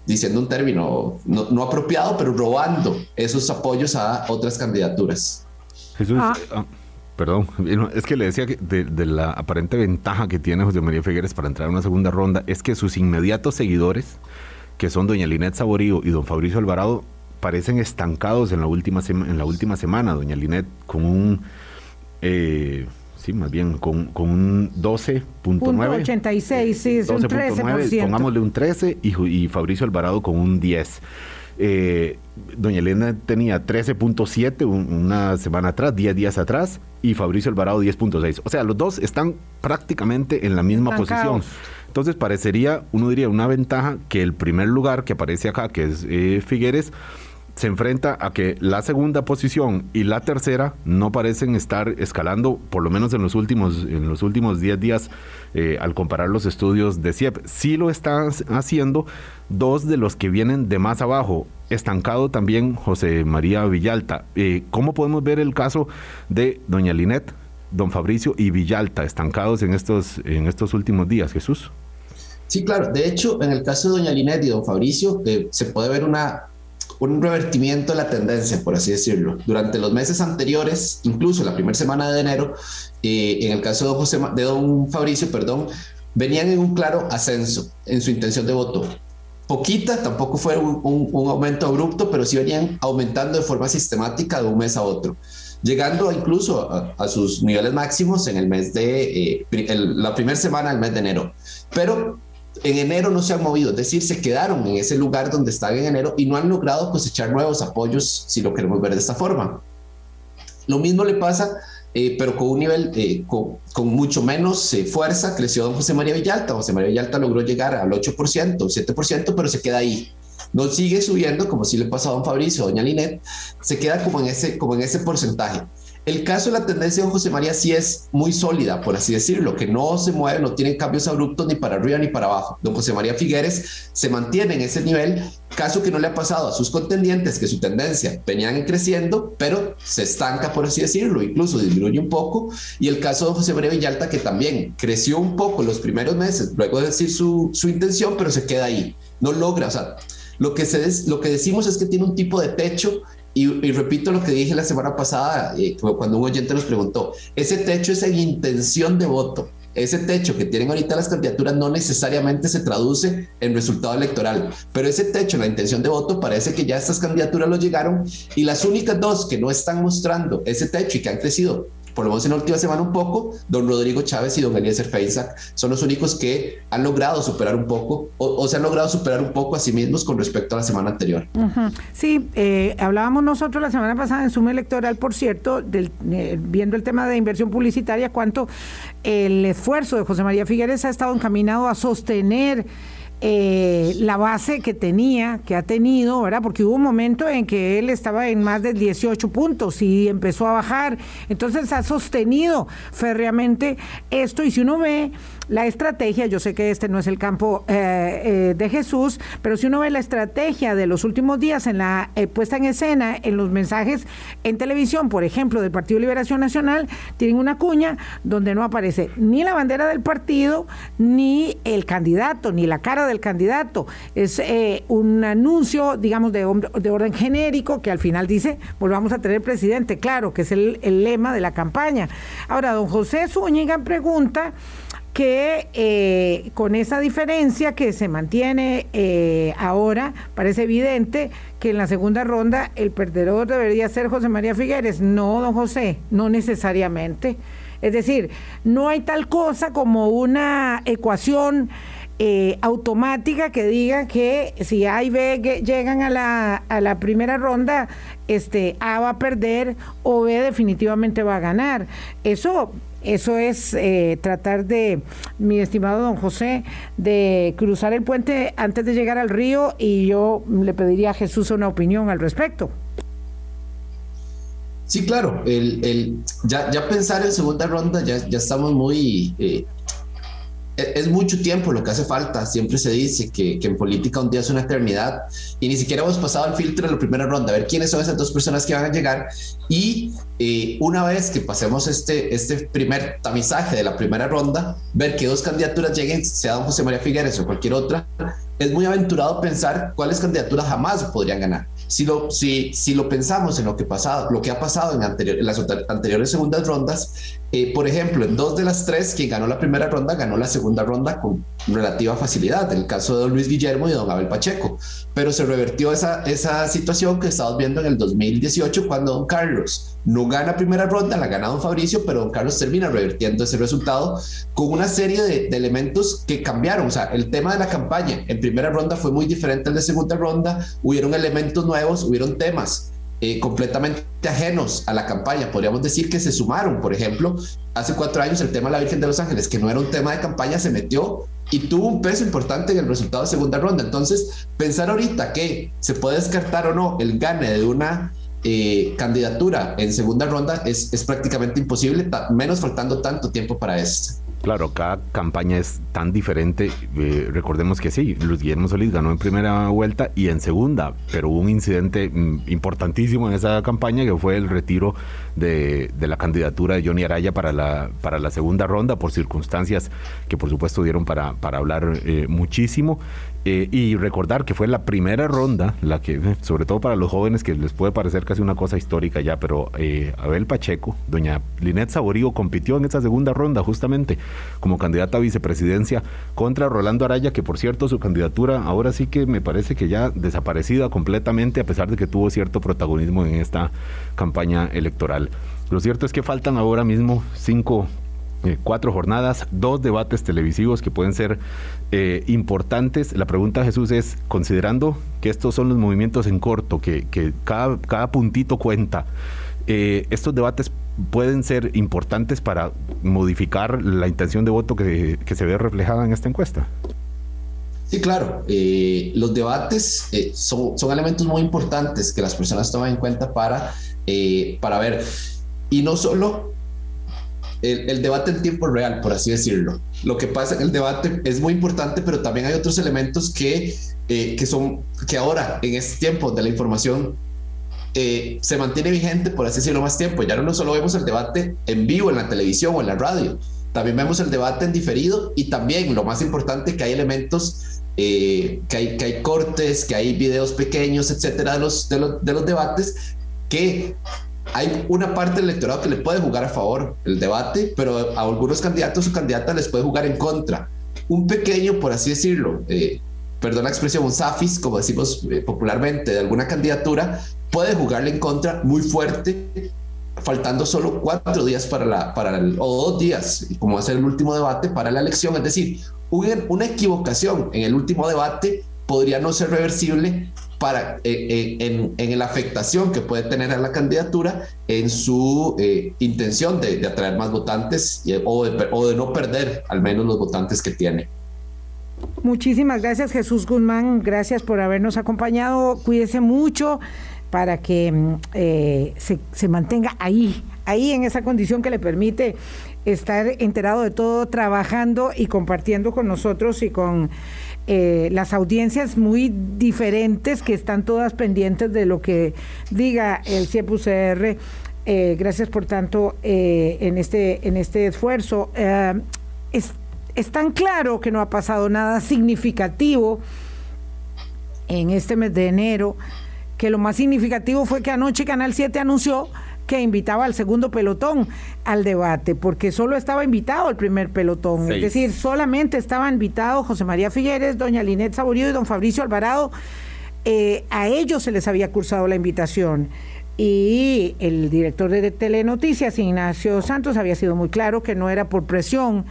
diciendo un término no, apropiado, pero robando esos apoyos a otras candidaturas. Jesús, ah. Ah, perdón, es que le decía que de, la aparente ventaja que tiene José María Figueres para entrar a una segunda ronda es que sus inmediatos seguidores, que son doña Linet Saborío y don Fabricio Alvarado, parecen estancados en la última, en la última semana. Doña Linet con un... Eh, sí, más bien con, con un 12.9. 86, sí, es un 13%. Pongámosle un 13 y, y Fabricio Alvarado con un 10. Eh, doña Elena tenía 13.7 una semana atrás, 10 días atrás, y Fabricio Alvarado 10.6. O sea, los dos están prácticamente en la misma posición. Entonces parecería, uno diría, una ventaja que el primer lugar que aparece acá, que es eh, Figueres, se enfrenta a que la segunda posición y la tercera no parecen estar escalando, por lo menos en los últimos, en los últimos 10 días, eh, al comparar los estudios de CIEP. Sí lo están haciendo dos de los que vienen de más abajo. Estancado también José María Villalta. Eh, ¿Cómo podemos ver el caso de doña Linet, don Fabricio y Villalta, estancados en estos, en estos últimos días, Jesús? Sí, claro. De hecho, en el caso de doña Linet y don Fabricio, eh, se puede ver una un revertimiento de la tendencia, por así decirlo. Durante los meses anteriores, incluso la primera semana de enero, eh, en el caso de don, de don Fabricio, perdón, venían en un claro ascenso en su intención de voto. Poquita, tampoco fue un, aumento abrupto, pero sí venían aumentando de forma sistemática de un mes a otro, llegando incluso a, sus niveles máximos en el mes de eh, la primera semana del mes de enero. Pero en enero no se han movido, es decir, se quedaron en ese lugar donde están en enero y no han logrado cosechar nuevos apoyos, si lo queremos ver de esta forma. Lo mismo le pasa, eh, pero con un nivel, eh, con, mucho menos eh, fuerza, creció don José María Villalta. José María Villalta logró llegar al 8%, 7%, pero se queda ahí. No sigue subiendo, como si le pasa a don Fabricio, doña Linet, se queda como en ese, como en ese porcentaje. El caso de la tendencia de José María sí es muy sólida, por así decirlo, que no se mueve, no tiene cambios abruptos ni para arriba ni para abajo. Don José María Figueres se mantiene en ese nivel, caso que no le ha pasado a sus contendientes, que su tendencia venían creciendo, pero se estanca, por así decirlo, incluso disminuye un poco. Y el caso de José María Villalta, que también creció un poco los primeros meses, luego de decir su, intención, pero se queda ahí. No logra, o sea, lo que, lo que decimos es que tiene un tipo de techo y, repito lo que dije la semana pasada, eh, cuando un oyente nos preguntó, ese techo es en intención de voto. Ese techo que tienen ahorita las candidaturas no necesariamente se traduce en resultado electoral, pero ese techo, la intención de voto, parece que ya estas candidaturas lo llegaron y las únicas dos que no están mostrando ese techo y que han crecido por lo menos en la última semana un poco, don Rodrigo Chávez y don Eliezer Feinsack son los únicos que han logrado superar un poco o, se han logrado superar un poco a sí mismos con respecto a la semana anterior. Sí, eh, hablábamos nosotros la semana pasada en suma electoral, por cierto, del, eh, viendo el tema de inversión publicitaria, cuánto el esfuerzo de José María Figueres ha estado encaminado a sostener eh, la base que tenía, que ha tenido, ¿verdad? Porque hubo un momento en que él estaba en más de 18 puntos y empezó a bajar. Entonces ha sostenido férreamente esto. Y si uno ve la estrategia, yo sé que este no es el campo eh, eh, de Jesús, pero si uno ve la estrategia de los últimos días en la eh, puesta en escena, en los mensajes en televisión, por ejemplo, del Partido Liberación Nacional, tienen una cuña donde no aparece ni la bandera del partido, ni el candidato, ni la cara del candidato. Es un anuncio, digamos, de, de, orden genérico que al final dice, volvamos a tener presidente, claro, que es el, el lema de la campaña. Ahora, don José Zúñiga pregunta que eh, con esa diferencia que se mantiene eh, ahora, parece evidente que en la segunda ronda el perdedor debería ser José María Figueres. No, don José, no necesariamente. Es decir, no hay tal cosa como una ecuación eh, automática que diga que si A y B llegan a la, a la primera ronda, este A va a perder o B definitivamente va a ganar. Eso eso es eh, tratar de, mi estimado don José, de cruzar el puente antes de llegar al río y yo le pediría a Jesús una opinión al respecto. Sí, claro, el, ya, ya, pensar en segunda ronda ya, ya estamos muy... Eh, es mucho tiempo lo que hace falta. Siempre se dice que, que, en política un día es una eternidad y ni siquiera hemos pasado el filtro de la primera ronda, a ver quiénes son esas dos personas que van a llegar. Y eh, una vez que pasemos este, este primer tamizaje de la primera ronda, ver que dos candidaturas lleguen, sea don José María Figueres o cualquier otra, es muy aventurado pensar cuáles candidaturas jamás podrían ganar. Si lo, si, si lo pensamos en lo que, pasado, lo que ha pasado en, anterior, en las anteriores segundas rondas, eh, por ejemplo, en dos de las tres, quien ganó la primera ronda ganó la segunda ronda con relativa facilidad, el caso de don Luis Guillermo y don Abel Pacheco, pero se revertió esa, esa situación que estamos viendo en el 2018 cuando don Carlos no gana primera ronda, la gana don Fabricio, pero don Carlos termina revertiendo ese resultado con una serie de, de elementos que cambiaron, o sea, el tema de la campaña en primera ronda fue muy diferente al de segunda ronda, hubieron elementos nuevos, hubieron temas eh, completamente ajenos a la campaña. Podríamos decir que se sumaron, por ejemplo, hace cuatro años el tema de la Virgen de los Ángeles, que no era un tema de campaña, se metió y tuvo un peso importante en el resultado de segunda ronda. Entonces, pensar ahorita que se puede descartar o no el gane de una eh, candidatura en segunda ronda es, es prácticamente imposible, menos faltando tanto tiempo para esto. Claro, cada campaña es tan diferente. Eh, recordemos que sí, Luis Guillermo Solís ganó en primera vuelta y en segunda, pero hubo un incidente mm, importantísimo en esa campaña que fue el retiro de, la candidatura de Johnny Araya para la, para la segunda ronda por circunstancias que por supuesto dieron para, para hablar eh, muchísimo. Eh, y recordar que fue la primera ronda, la que, sobre todo para los jóvenes, que les puede parecer casi una cosa histórica ya, pero Abel Pacheco, doña Linet Saborío, compitió en esa segunda ronda justamente como candidata a vicepresidencia contra Rolando Araya, que por cierto su candidatura ahora sí que me parece que ya desaparecida completamente, a pesar de que tuvo cierto protagonismo en esta campaña electoral. Lo cierto es que faltan ahora mismo cinco eh, cuatro jornadas, dos debates televisivos que pueden ser eh, importantes. La pregunta, Jesús, es, considerando que estos son los movimientos en corto, que, cada, cada puntito cuenta, eh, estos debates pueden ser importantes para modificar la intención de voto que, se ve reflejada en esta encuesta. Sí, claro. Eh, los debates eh, son, son, elementos muy importantes que las personas toman en cuenta para, para ver. Y no solo el, el, debate en tiempo real, por así decirlo. Lo que pasa en el debate es muy importante, pero también hay otros elementos que, que son, que ahora, en este tiempo de la información eh, se mantiene vigente, por así decirlo, más tiempo. Ya no solo vemos el debate en vivo en la televisión o en la radio, también vemos el debate en diferido y también, lo más importante, que hay elementos, eh, que, hay, que hay cortes, que hay videos pequeños, etcétera, de los, de los, de los debates, que hay una parte del electorado que le puede jugar a favor el debate, pero a algunos candidatos o candidatas les puede jugar en contra. Un pequeño, por así decirlo, eh, perdón la expresión, un zafis, como decimos popularmente, de alguna candidatura, puede jugarle en contra muy fuerte, faltando solo cuatro días para la, para el, o dos días, como va a ser el último debate para la elección. Es decir, una equivocación en el último debate podría no ser reversible para, eh, eh, en, la afectación que puede tener a la candidatura en su eh, intención de, atraer más votantes o, de, o de no perder al menos los votantes que tiene. Muchísimas gracias Jesús Guzmán, gracias por habernos acompañado, cuídese mucho para que mm, eh, se, mantenga ahí, ahí en esa condición que le permite estar enterado de todo, trabajando y compartiendo con nosotros y con eh, las audiencias muy diferentes que están todas pendientes de lo que diga el CIEPUCR. Eh, gracias por tanto en, este, en este esfuerzo. Es, es tan claro que no ha pasado nada significativo en este mes de enero que lo más significativo fue que anoche Canal 7 anunció que invitaba al segundo pelotón al debate, porque solo estaba invitado el primer pelotón, es decir, solamente estaban invitados José María Figueres, doña Linet Saborío y don Fabricio Alvarado, eh, a ellos se les había cursado la invitación. Y el director de Telenoticias, Ignacio Santos, había sido muy claro que no era por presión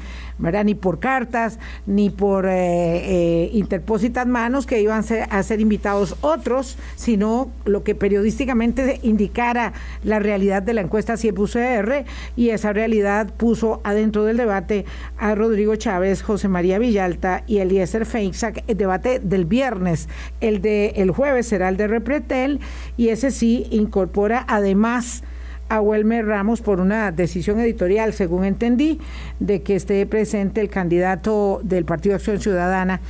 ni por cartas, ni por eh, eh, interpósitas manos que iban a ser invitados otros, sino lo que periodísticamente indicara la realidad de la encuesta CIEP-UCR y esa realidad puso adentro del debate a Rodrigo Chávez, José María Villalta y Eliezer Feinsack, el debate del viernes. El de el jueves será el de Repretel y ese sí incorpora además a Wilmer Ramos por una decisión editorial, según entendí, de que esté presente el candidato del Partido Acción Ciudadana.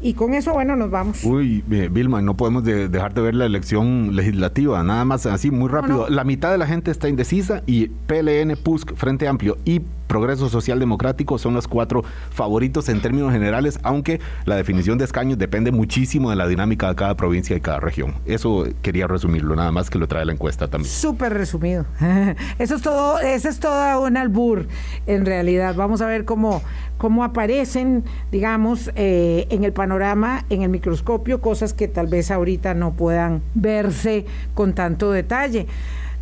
Y con eso, bueno, nos vamos. Uy, eh, Vilma, no podemos dejar de ver la elección legislativa, nada más así, muy rápido. La mitad de la gente está indecisa y PLN, PUSC, Frente Amplio y Progreso Social Democrático son los cuatro favoritos en términos generales, aunque la definición de escaños depende muchísimo de la dinámica de cada provincia y cada región. Eso quería resumirlo, nada más que lo trae la encuesta también. Súper resumido. Eso es todo, ese es todo un albur, en realidad. Vamos a ver cómo, cómo aparecen, digamos, eh, en el panorama, en el microscopio, cosas que tal vez ahorita no puedan verse con tanto detalle.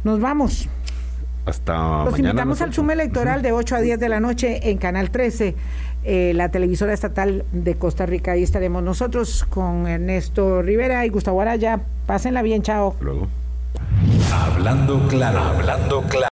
Nos vamos. Hasta Los invitamos al Zoom electoral de 8 a 10 de la noche en Canal 13, eh, la televisora estatal de Costa Rica. Ahí estaremos nosotros con Ernesto Rivera y Gustavo Araya. Pásenla bien, chao. Luego. Hablando claro, hablando claro.